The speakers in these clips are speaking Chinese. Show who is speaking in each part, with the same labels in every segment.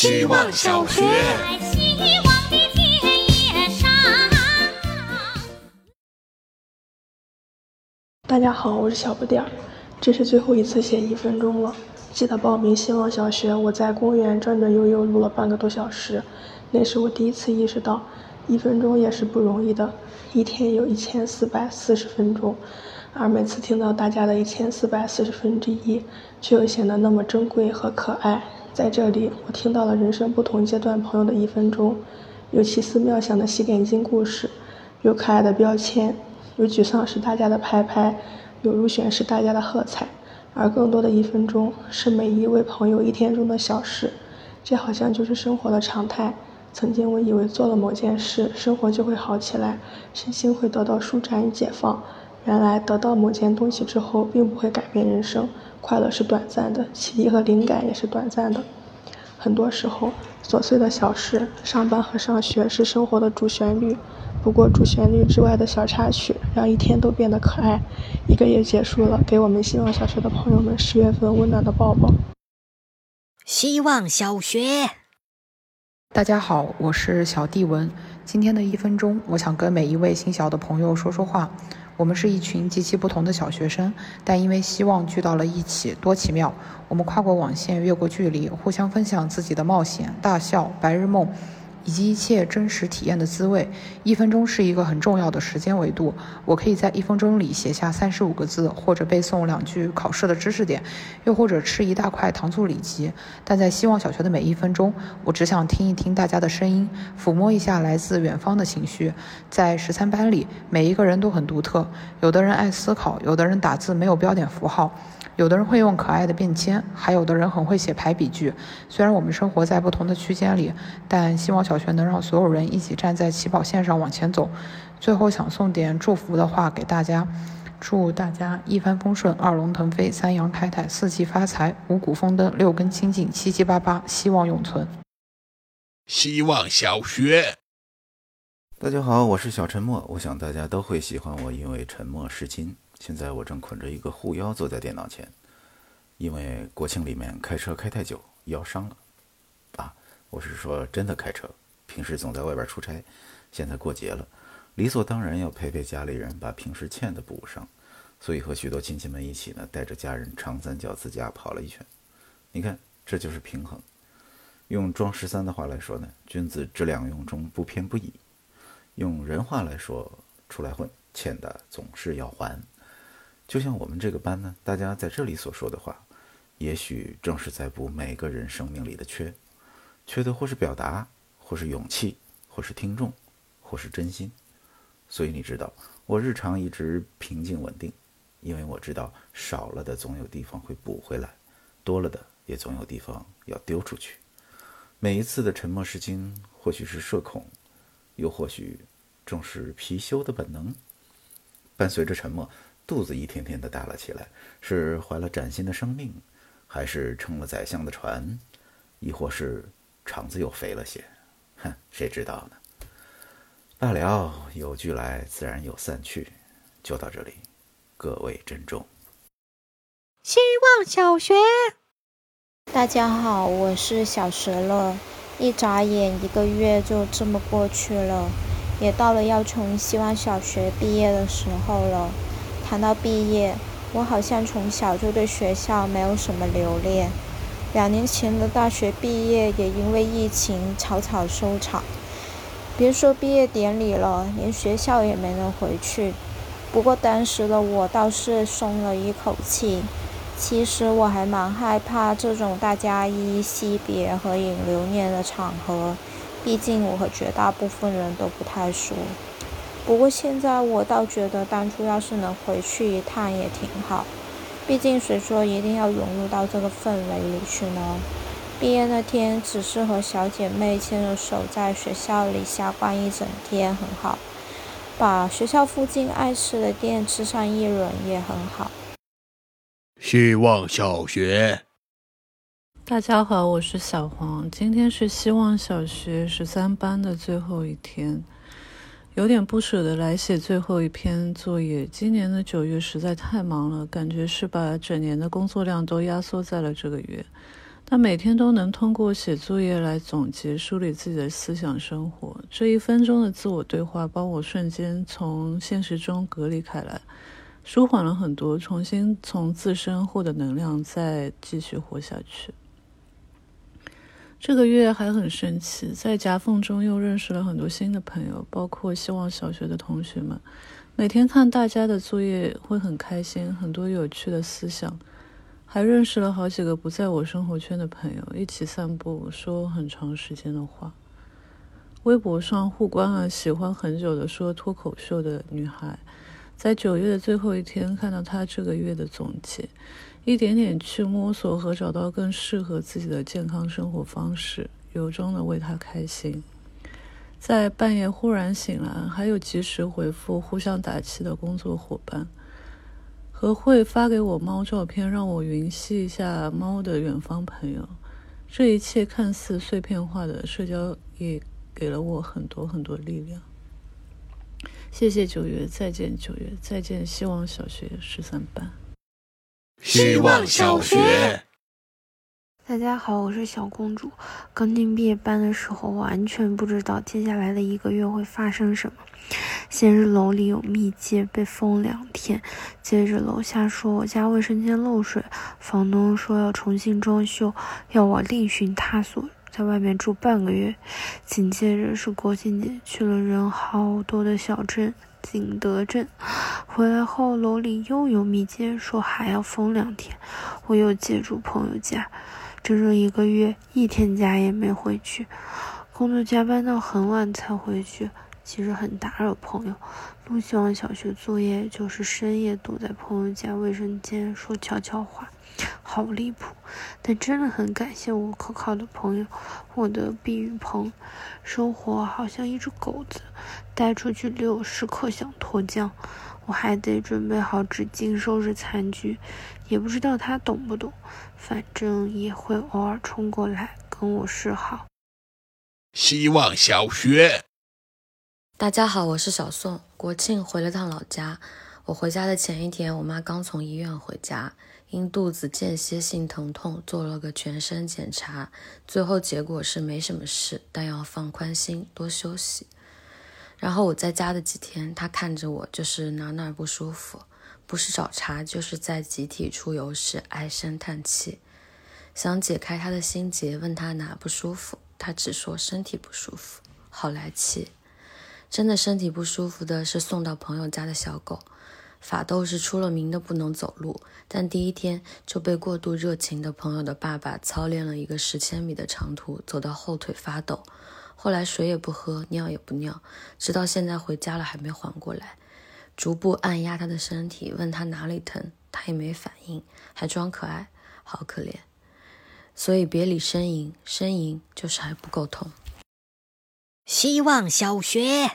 Speaker 1: 希望小学。
Speaker 2: 大家好，我是小不点儿，这是最后一次写一分钟了。记得报名希望小学，我在公园转转悠悠录了半个多小时，那是我第一次意识到，一分钟也是不容易的，一天有一千四百四十分钟，而每次听到大家的一千四百四十分之一，却又显得那么珍贵和可爱。在这里，我听到了人生不同阶段朋友的一分钟，有奇思妙想的洗脸巾故事，有可爱的标签。有沮丧时大家的拍拍，有入选时大家的喝彩，而更多的一分钟是每一位朋友一天中的小事，这好像就是生活的常态。曾经我以为做了某件事，生活就会好起来，身心会得到舒展与解放。原来得到某件东西之后，并不会改变人生，快乐是短暂的，奇迹和灵感也是短暂的。很多时候，琐碎的小事，上班和上学是生活的主旋律。不过主旋律之外的小插曲，让一天都变得可爱。一个月结束了，给我们希望小学的朋友们十月份温暖的抱抱。
Speaker 3: 希望小学，
Speaker 4: 大家好，我是小地文。今天的一分钟，我想跟每一位新小的朋友说说话。我们是一群极其不同的小学生，但因为希望聚到了一起，多奇妙！我们跨过网线，越过距离，互相分享自己的冒险、大笑、白日梦。以及一切真实体验的滋味。一分钟是一个很重要的时间维度，我可以在一分钟里写下三十五个字，或者背诵两句考试的知识点，又或者吃一大块糖醋里脊。但在希望小学的每一分钟，我只想听一听大家的声音，抚摸一下来自远方的情绪。在十三班里，每一个人都很独特，有的人爱思考，有的人打字没有标点符号。有的人会用可爱的便签，还有的人很会写排比句。虽然我们生活在不同的区间里，但希望小学能让所有人一起站在起跑线上往前走。最后想送点祝福的话给大家，祝大家一帆风顺，二龙腾飞，三阳开泰，四季发财，五谷丰登，六根清净，七七八八，希望永存。
Speaker 1: 希望小学，
Speaker 5: 大家好，我是小沉默。我想大家都会喜欢我，因为沉默是金。现在我正捆着一个护腰坐在电脑前，因为国庆里面开车开太久，腰伤了。啊，我是说真的开车，平时总在外边出差，现在过节了，理所当然要陪陪家里人，把平时欠的补上。所以和许多亲戚们一起呢，带着家人长三角自驾跑了一圈。你看，这就是平衡。用庄十三的话来说呢，君子之两用中不偏不倚。用人话来说，出来混，欠的总是要还。就像我们这个班呢，大家在这里所说的话，也许正是在补每个人生命里的缺，缺的或是表达，或是勇气，或是听众，或是真心。所以你知道，我日常一直平静稳定，因为我知道少了的总有地方会补回来，多了的也总有地方要丢出去。每一次的沉默是金，或许是社恐，又或许正是貔貅的本能，伴随着沉默。肚子一天天的大了起来，是怀了崭新的生命，还是撑了宰相的船，亦或是肠子又肥了些？哼，谁知道呢？罢了，有聚来，自然有散去。就到这里，各位珍重。
Speaker 3: 希望小学，
Speaker 6: 大家好，我是小石乐。一眨眼，一个月就这么过去了，也到了要从希望小学毕业的时候了。谈到毕业，我好像从小就对学校没有什么留恋。两年前的大学毕业也因为疫情草草收场，别说毕业典礼了，连学校也没能回去。不过当时的我倒是松了一口气。其实我还蛮害怕这种大家依依惜别和引留念的场合，毕竟我和绝大部分人都不太熟。不过现在我倒觉得当初要是能回去一趟也挺好，毕竟谁说一定要融入到这个氛围里去呢？毕业那天只是和小姐妹牵着手在学校里瞎逛一整天很好，把学校附近爱吃的店吃上一轮也很好。
Speaker 1: 希望小学，
Speaker 7: 大家好，我是小黄，今天是希望小学十三班的最后一天。有点不舍得来写最后一篇作业。今年的九月实在太忙了，感觉是把整年的工作量都压缩在了这个月。但每天都能通过写作业来总结、梳理自己的思想生活。这一分钟的自我对话，帮我瞬间从现实中隔离开来，舒缓了很多，重新从自身获得能量，再继续活下去。这个月还很神奇，在夹缝中又认识了很多新的朋友，包括希望小学的同学们。每天看大家的作业会很开心，很多有趣的思想。还认识了好几个不在我生活圈的朋友，一起散步，说很长时间的话。微博上互关了喜欢很久的说脱口秀的女孩，在九月的最后一天看到她这个月的总结，一点点去摸索和找到更适合自己的健康生活方式，由衷的为他开心。在半夜忽然醒来，还有及时回复、互相打气的工作伙伴。和会发给我猫照片，让我云吸一下猫的远方朋友。这一切看似碎片化的社交，也给了我很多很多力量。谢谢九月，再见九月，再见希望小学十三班。
Speaker 1: 希望小学。
Speaker 8: 大家好，我是小公主。刚进毕业班的时候，完全不知道接下来的一个月会发生什么。先是楼里有密接被封两天，接着楼下说我家卫生间漏水，房东说要重新装修，要我另寻他所，在外面住半个月。紧接着是国庆节，去了人好多的小镇景德镇，回来后楼里又有密接，说还要封两天，我又借住朋友家。整整一个月，一天家也没回去，工作加班到很晚才回去，其实很打扰朋友。录希望小学作业就是深夜躲在朋友家卫生间说悄悄话，好离谱。但真的很感谢我可靠的朋友，我的避雨棚。生活好像一只狗子，带出去遛时刻想脱缰，我还得准备好纸巾收拾残局，也不知道他懂不懂。反正也会偶尔冲过来跟我示好。
Speaker 1: 希望小学，
Speaker 9: 大家好，我是小宋。国庆回了趟老家，我回家的前一天，我妈刚从医院回家，因肚子间歇性疼痛做了个全身检查，最后结果是没什么事，但要放宽心，多休息。然后我在家的几天，他看着我就是哪哪不舒服。不是找茬，就是在集体出游时唉声叹气，想解开他的心结，问他哪不舒服，他只说身体不舒服，好来气。真的身体不舒服的是送到朋友家的小狗，法斗是出了名的不能走路，但第一天就被过度热情的朋友的爸爸操练了一个十千米的长途，走到后腿发抖，后来水也不喝，尿也不尿，直到现在回家了还没缓过来。逐步按压他的身体，问他哪里疼，他也没反应，还装可爱，好可怜。所以别理呻吟，呻吟就是还不够痛。
Speaker 3: 希望小学，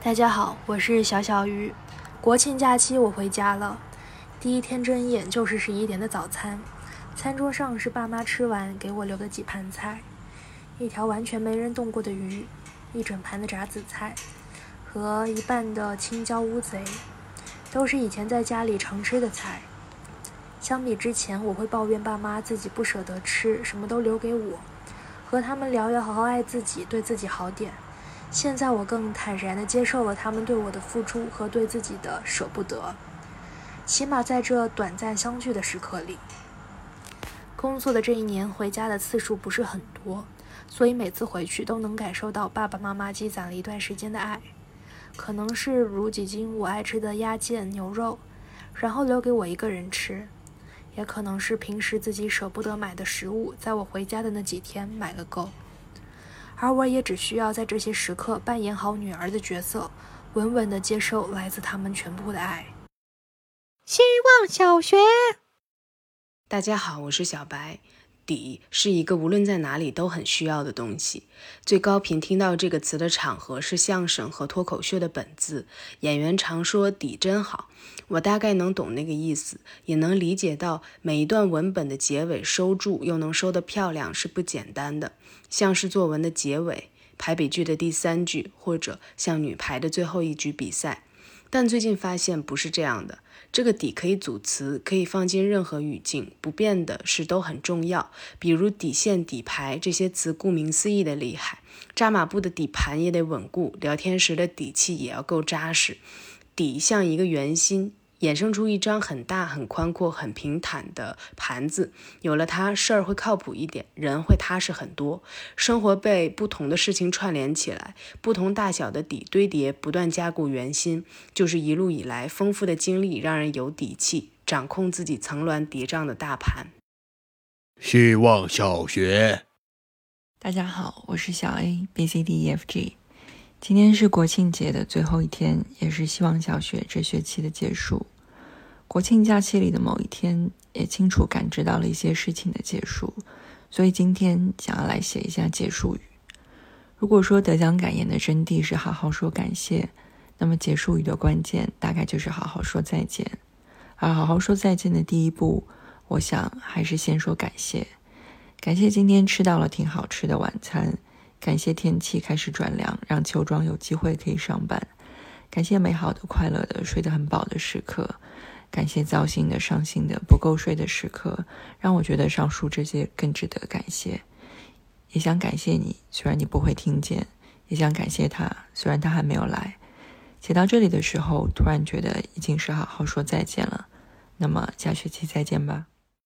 Speaker 10: 大家好，我是小小鱼。国庆假期我回家了，第一天睁眼就是十一点的早餐，餐桌上是爸妈吃完给我留的几盘菜，一条完全没人动过的鱼，一整盘的炸紫菜。和一半的青椒乌贼，都是以前在家里常吃的菜。相比之前，我会抱怨爸妈自己不舍得吃，什么都留给我，和他们聊要好好爱自己，对自己好点。现在我更坦然地接受了他们对我的付出和对自己的舍不得，起码在这短暂相聚的时刻里。工作的这一年，回家的次数不是很多，所以每次回去都能感受到爸爸妈妈积攒了一段时间的爱。可能是卤几斤我爱吃的鸭腱牛肉，然后留给我一个人吃；也可能是平时自己舍不得买的食物，在我回家的那几天买个够。而我也只需要在这些时刻扮演好女儿的角色，稳稳地接受来自他们全部的爱。
Speaker 3: 希望小学，
Speaker 11: 大家好，我是小白。底是一个无论在哪里都很需要的东西。最高频听到这个词的场合是相声和脱口秀的本字，演员常说底真好，我大概能懂那个意思，也能理解到每一段文本的结尾收住又能收得漂亮是不简单的，像是作文的结尾、排比句的第三句，或者像女排的最后一局比赛。但最近发现不是这样的。这个底可以组词，可以放进任何语境，不变的是都很重要。比如底线、底牌这些词，顾名思义的厉害。扎马步的底盘也得稳固，聊天时的底气也要够扎实。底像一个圆心。衍生出一张很大、很宽阔、很平坦的盘子，有了它，事儿会靠谱一点，人会踏实很多。生活被不同的事情串联起来，不同大小的底堆叠，不断加固圆心，就是一路以来丰富的经历让人有底气，掌控自己层峦叠嶂的大盘。
Speaker 1: 希望小学，
Speaker 12: 大家好，我是小 A B C D E F G。今天是国庆节的最后一天，也是希望小学这学期的结束。国庆假期里的某一天，也清楚感知到了一些事情的结束，所以今天想要来写一下结束语。如果说得奖感言的真谛是好好说感谢，那么结束语的关键大概就是好好说再见。而好好说再见的第一步，我想还是先说感谢，感谢今天吃到了挺好吃的晚餐。感谢天气开始转凉，让秋装有机会可以上班。感谢美好的、快乐的、睡得很饱的时刻。感谢糟心的、伤心的、不够睡的时刻，让我觉得上述这些更值得感谢。也想感谢你，虽然你不会听见；也想感谢他，虽然他还没有来。写到这里的时候，突然觉得已经是好好说再见了。那么下学期再见吧。